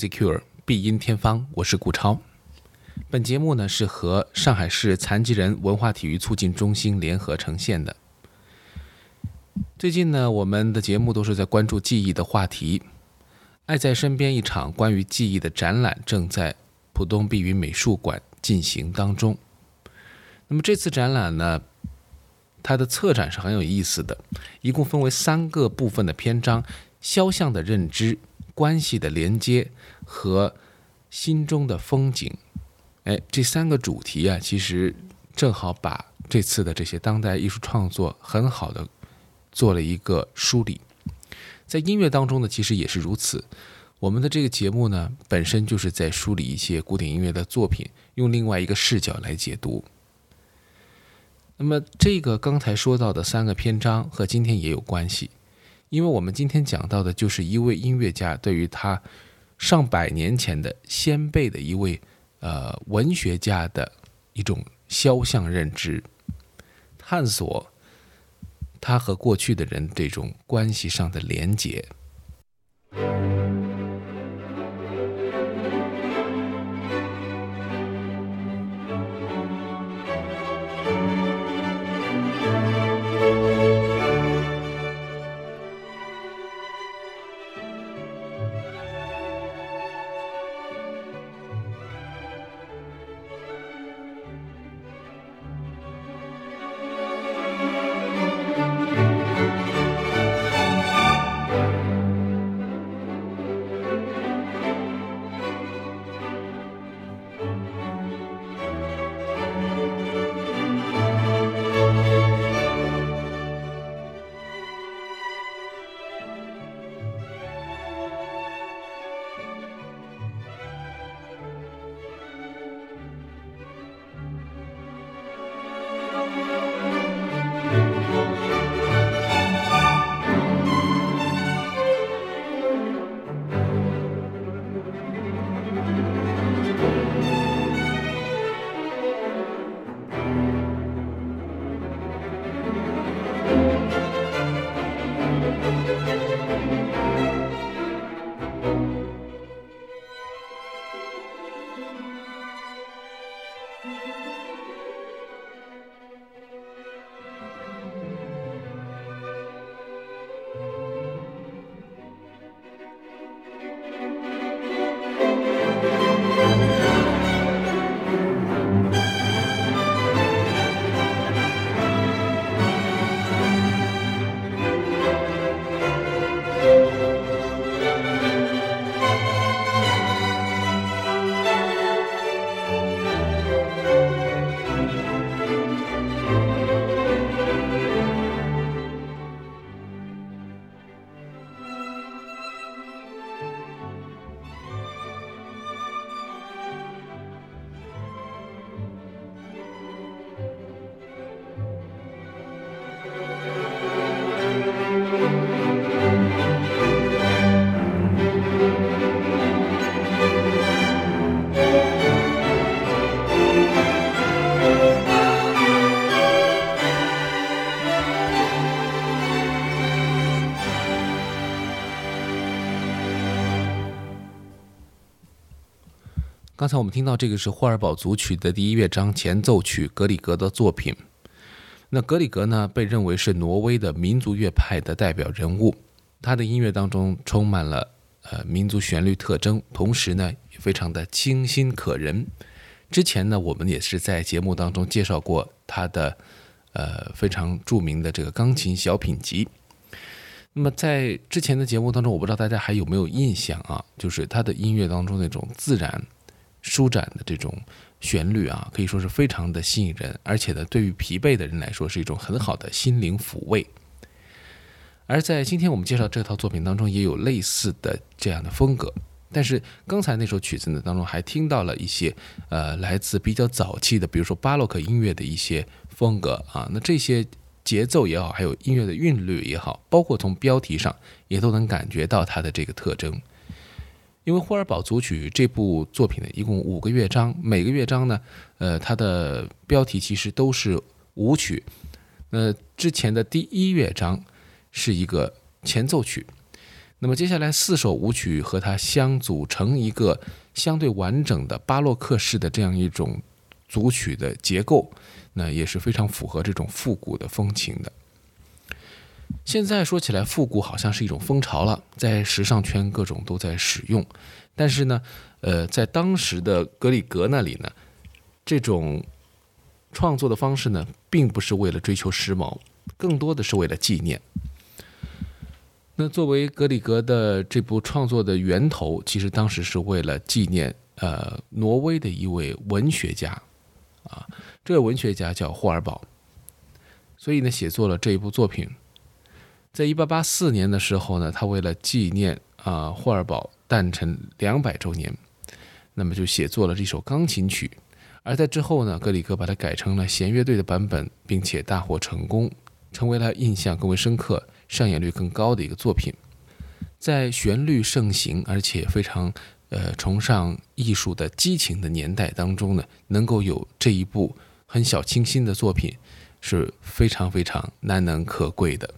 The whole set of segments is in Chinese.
secure 必音天方，我是顾超。本节目呢是和上海市残疾人文化体育促进中心联合呈现的。最近呢，我们的节目都是在关注记忆的话题。爱在身边一场关于记忆的展览正在浦东碧云美术馆进行当中。那么这次展览呢，它的策展是很有意思的，一共分为三个部分的篇章：肖像的认知、关系的连接和心中的风景。哎，这三个主题啊，其实正好把这次的这些当代艺术创作很好的做了一个梳理。在音乐当中呢，其实也是如此。我们的这个节目呢，本身就是在梳理一些古典音乐的作品，用另外一个视角来解读。那么，这个刚才说到的三个篇章和今天也有关系，因为我们今天讲到的就是一位音乐家对于他上百年前的先辈的一位呃文学家的一种肖像认知，探索。他和过去的人这种关系上的连结。刚才我们听到这个是霍尔堡组曲的第一乐章前奏曲，格里格的作品。那格里格呢，被认为是挪威的民族乐派的代表人物，他的音乐当中充满了呃民族旋律特征，同时呢也非常的清新可人。之前呢，我们也是在节目当中介绍过他的呃非常著名的这个钢琴小品集。那么在之前的节目当中，我不知道大家还有没有印象啊？就是他的音乐当中那种自然。舒展的这种旋律啊，可以说是非常的吸引人，而且呢，对于疲惫的人来说是一种很好的心灵抚慰。而在今天我们介绍这套作品当中，也有类似的这样的风格。但是刚才那首曲子呢当中，还听到了一些呃来自比较早期的，比如说巴洛克音乐的一些风格啊。那这些节奏也好，还有音乐的韵律也好，包括从标题上也都能感觉到它的这个特征。因为霍尔堡组曲这部作品呢，一共五个乐章，每个乐章呢，呃，它的标题其实都是舞曲。那之前的第一乐章是一个前奏曲，那么接下来四首舞曲和它相组成一个相对完整的巴洛克式的这样一种组曲的结构，那也是非常符合这种复古的风情的。现在说起来，复古好像是一种风潮了，在时尚圈各种都在使用。但是呢，呃，在当时的格里格那里呢，这种创作的方式呢，并不是为了追求时髦，更多的是为了纪念。那作为格里格的这部创作的源头，其实当时是为了纪念呃挪威的一位文学家，啊，这位文学家叫霍尔堡，所以呢，写作了这一部作品。在一八八四年的时候呢，他为了纪念啊霍尔堡诞辰两百周年，那么就写作了这首钢琴曲。而在之后呢，格里格把它改成了弦乐队的版本，并且大获成功，成为了印象更为深刻、上演率更高的一个作品。在旋律盛行而且非常呃崇尚艺术的激情的年代当中呢，能够有这一部很小清新的作品，是非常非常难能可贵的。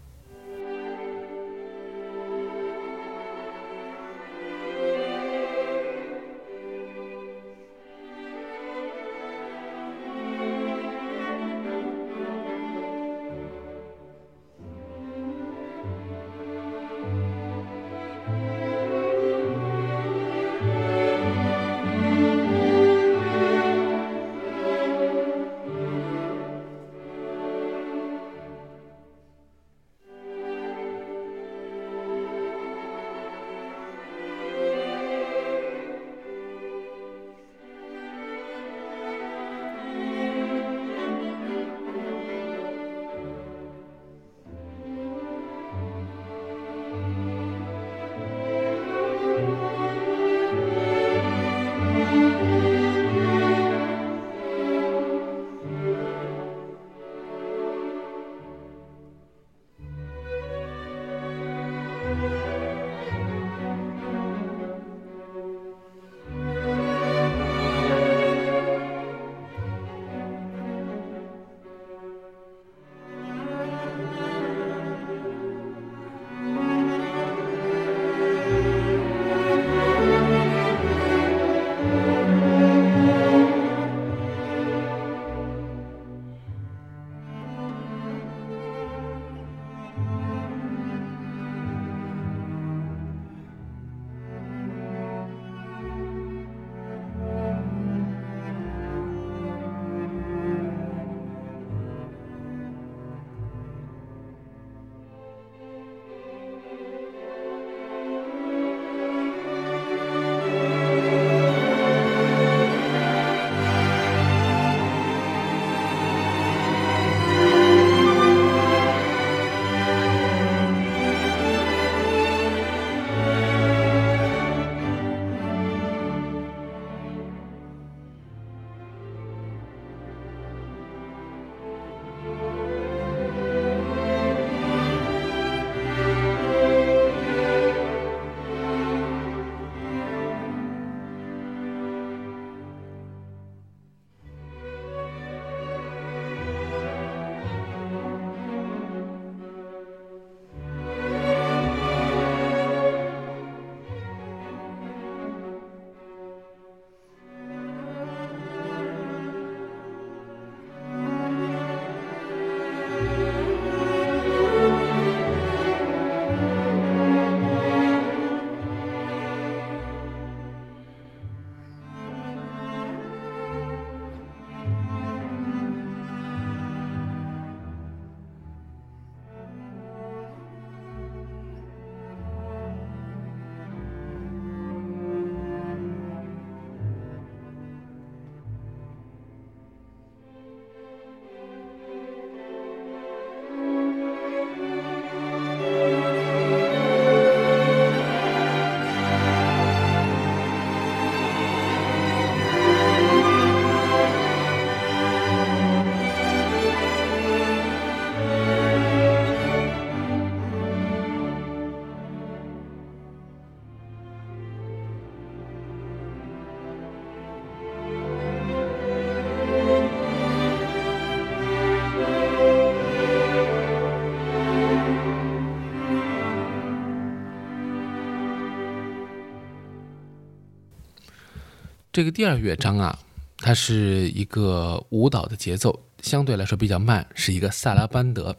这个第二乐章啊，它是一个舞蹈的节奏，相对来说比较慢，是一个萨拉班德。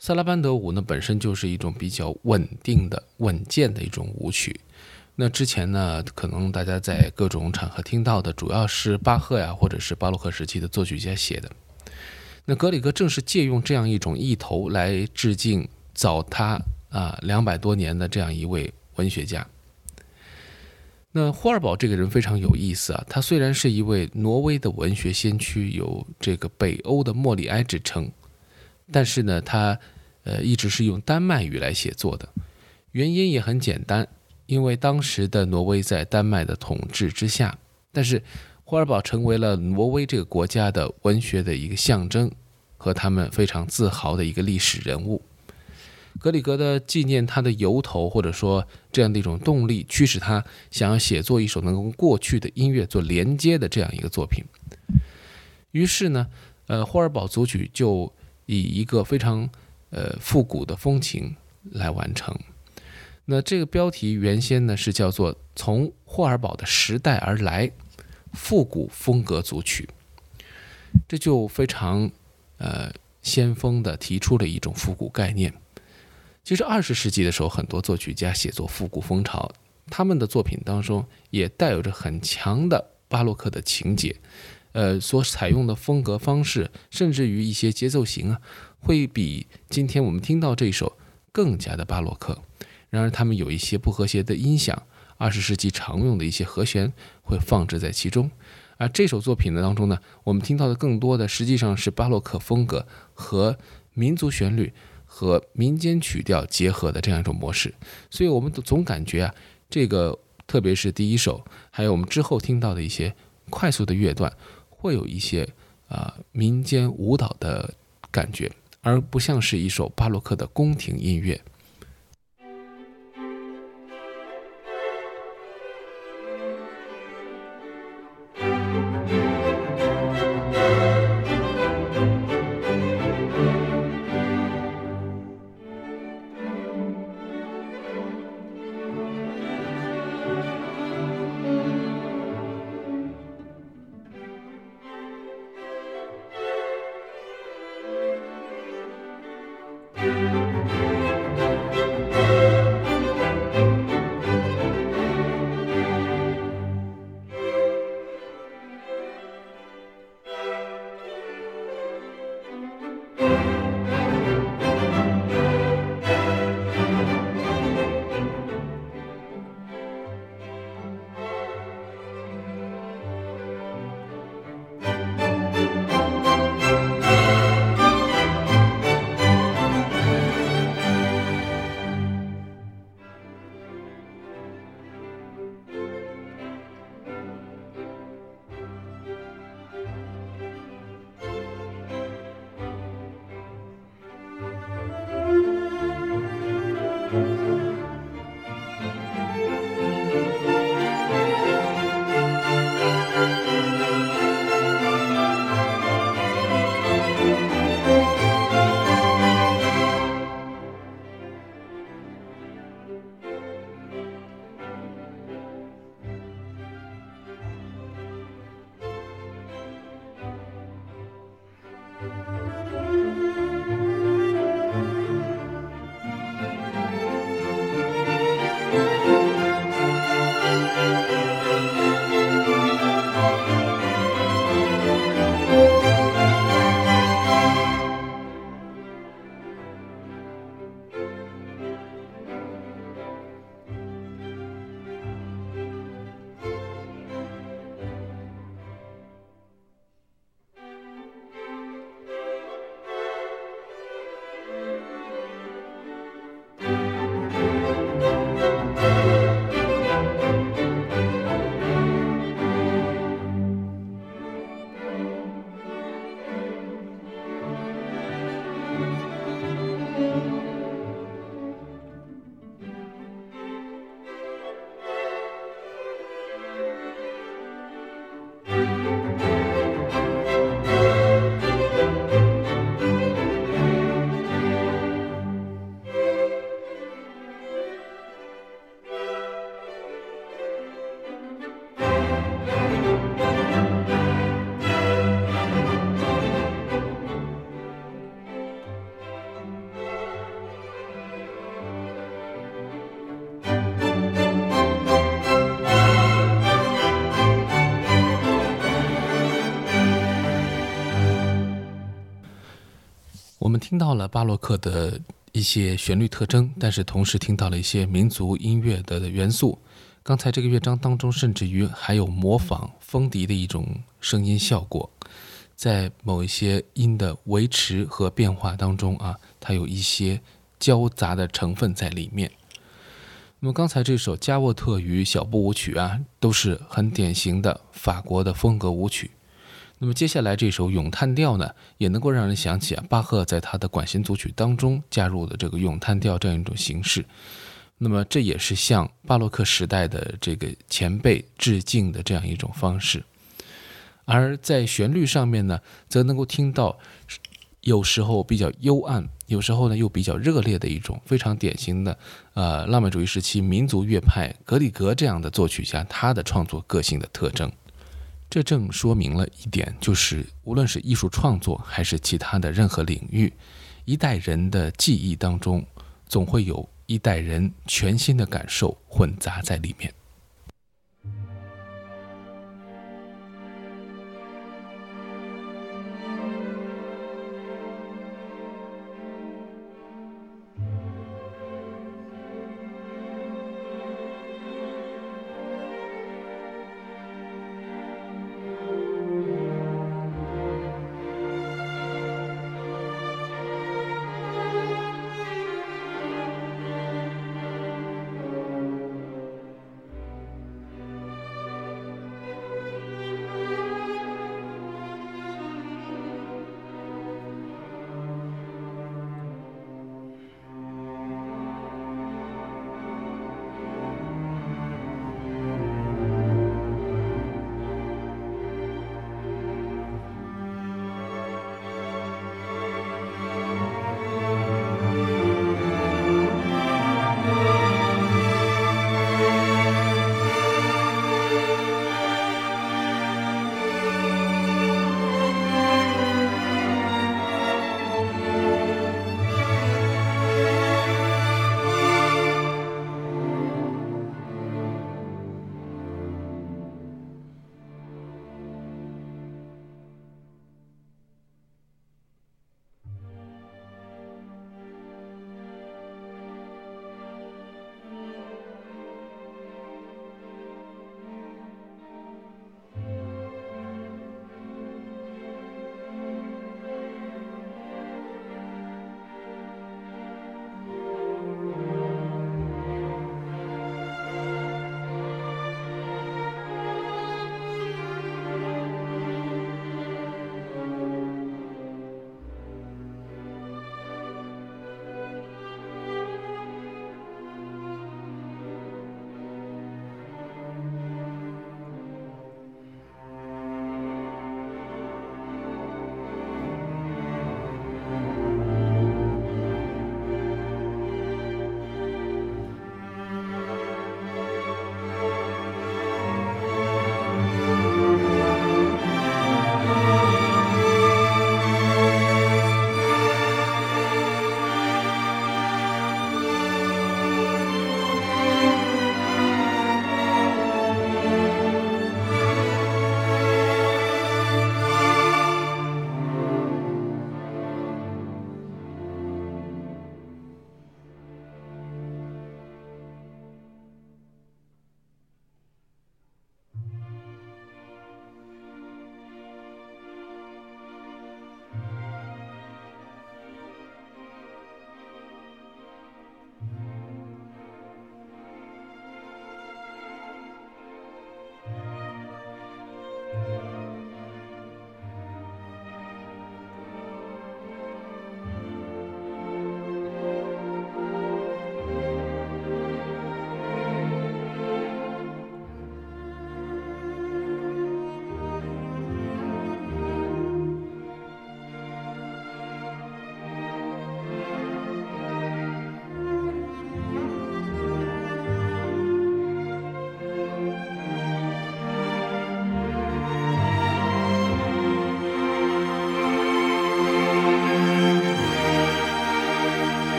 萨拉班德舞呢，本身就是一种比较稳定的、稳健的一种舞曲。那之前呢，可能大家在各种场合听到的，主要是巴赫呀，或者是巴洛克时期的作曲家写的。那格里格正是借用这样一种意头来致敬早他啊两百多年的这样一位文学家。那霍尔堡这个人非常有意思啊，他虽然是一位挪威的文学先驱，有这个北欧的莫里埃之称，但是呢，他呃一直是用丹麦语来写作的，原因也很简单，因为当时的挪威在丹麦的统治之下，但是霍尔堡成为了挪威这个国家的文学的一个象征和他们非常自豪的一个历史人物。格里格的纪念他的由头，或者说这样的一种动力，驱使他想要写作一首能跟过去的音乐做连接的这样一个作品。于是呢，呃，霍尔堡组曲就以一个非常呃复古的风情来完成。那这个标题原先呢是叫做《从霍尔堡的时代而来复古风格组曲》，这就非常呃先锋的提出了一种复古概念。其实二十世纪的时候，很多作曲家写作复古风潮，他们的作品当中也带有着很强的巴洛克的情节，呃，所采用的风格方式，甚至于一些节奏型啊，会比今天我们听到这首更加的巴洛克。然而，他们有一些不和谐的音响，二十世纪常用的一些和弦会放置在其中。而这首作品呢当中呢，我们听到的更多的实际上是巴洛克风格和民族旋律。和民间曲调结合的这样一种模式，所以我们总感觉啊，这个特别是第一首，还有我们之后听到的一些快速的乐段，会有一些啊民间舞蹈的感觉，而不像是一首巴洛克的宫廷音乐。我们听到了巴洛克的一些旋律特征，但是同时听到了一些民族音乐的元素。刚才这个乐章当中，甚至于还有模仿风笛的一种声音效果，在某一些音的维持和变化当中啊，它有一些交杂的成分在里面。那么刚才这首加沃特与小步舞曲啊，都是很典型的法国的风格舞曲。那么接下来这首咏叹调呢，也能够让人想起啊，巴赫在他的管弦组曲当中加入的这个咏叹调这样一种形式。那么这也是向巴洛克时代的这个前辈致敬的这样一种方式。而在旋律上面呢，则能够听到有时候比较幽暗，有时候呢又比较热烈的一种非常典型的呃浪漫主义时期民族乐派格里格这样的作曲家他的创作个性的特征。这正说明了一点，就是无论是艺术创作还是其他的任何领域，一代人的记忆当中，总会有一代人全新的感受混杂在里面。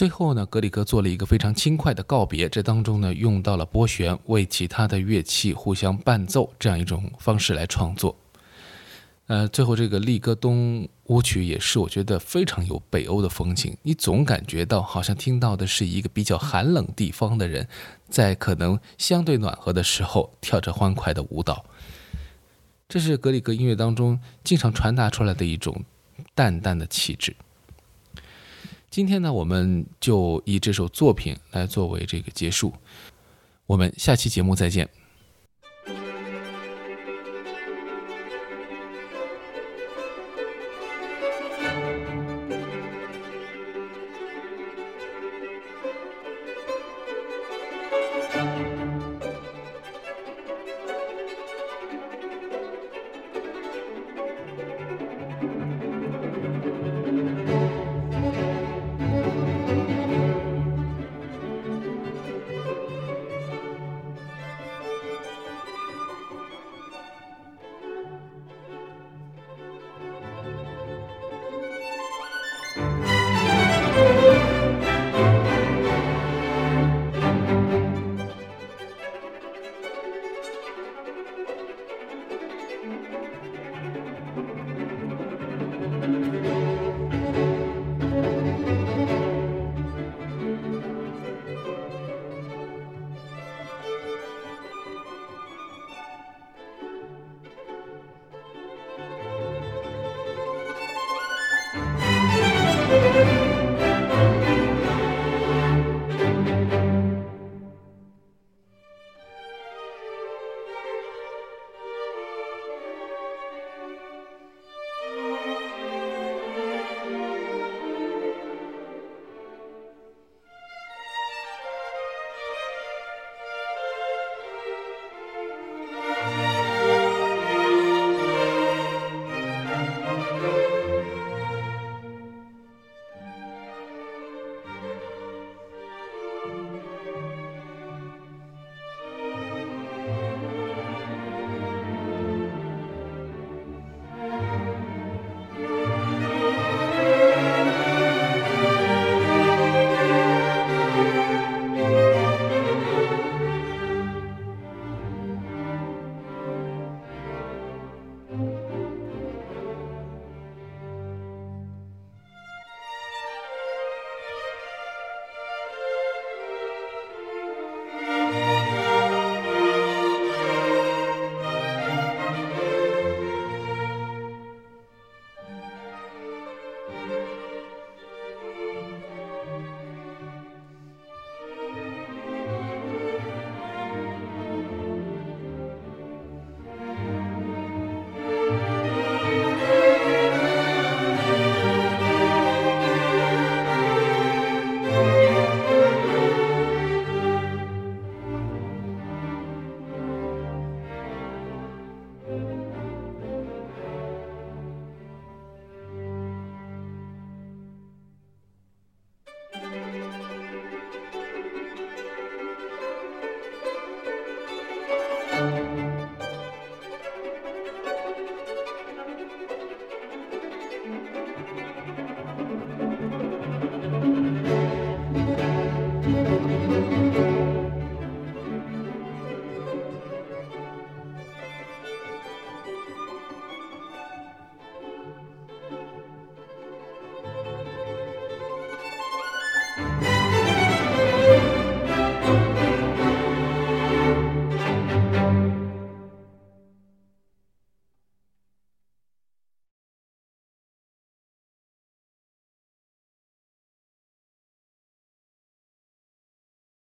最后呢，格里格做了一个非常轻快的告别，这当中呢用到了拨弦为其他的乐器互相伴奏这样一种方式来创作。呃，最后这个利戈东舞曲也是我觉得非常有北欧的风情，你总感觉到好像听到的是一个比较寒冷地方的人，在可能相对暖和的时候跳着欢快的舞蹈。这是格里格音乐当中经常传达出来的一种淡淡的气质。今天呢，我们就以这首作品来作为这个结束，我们下期节目再见。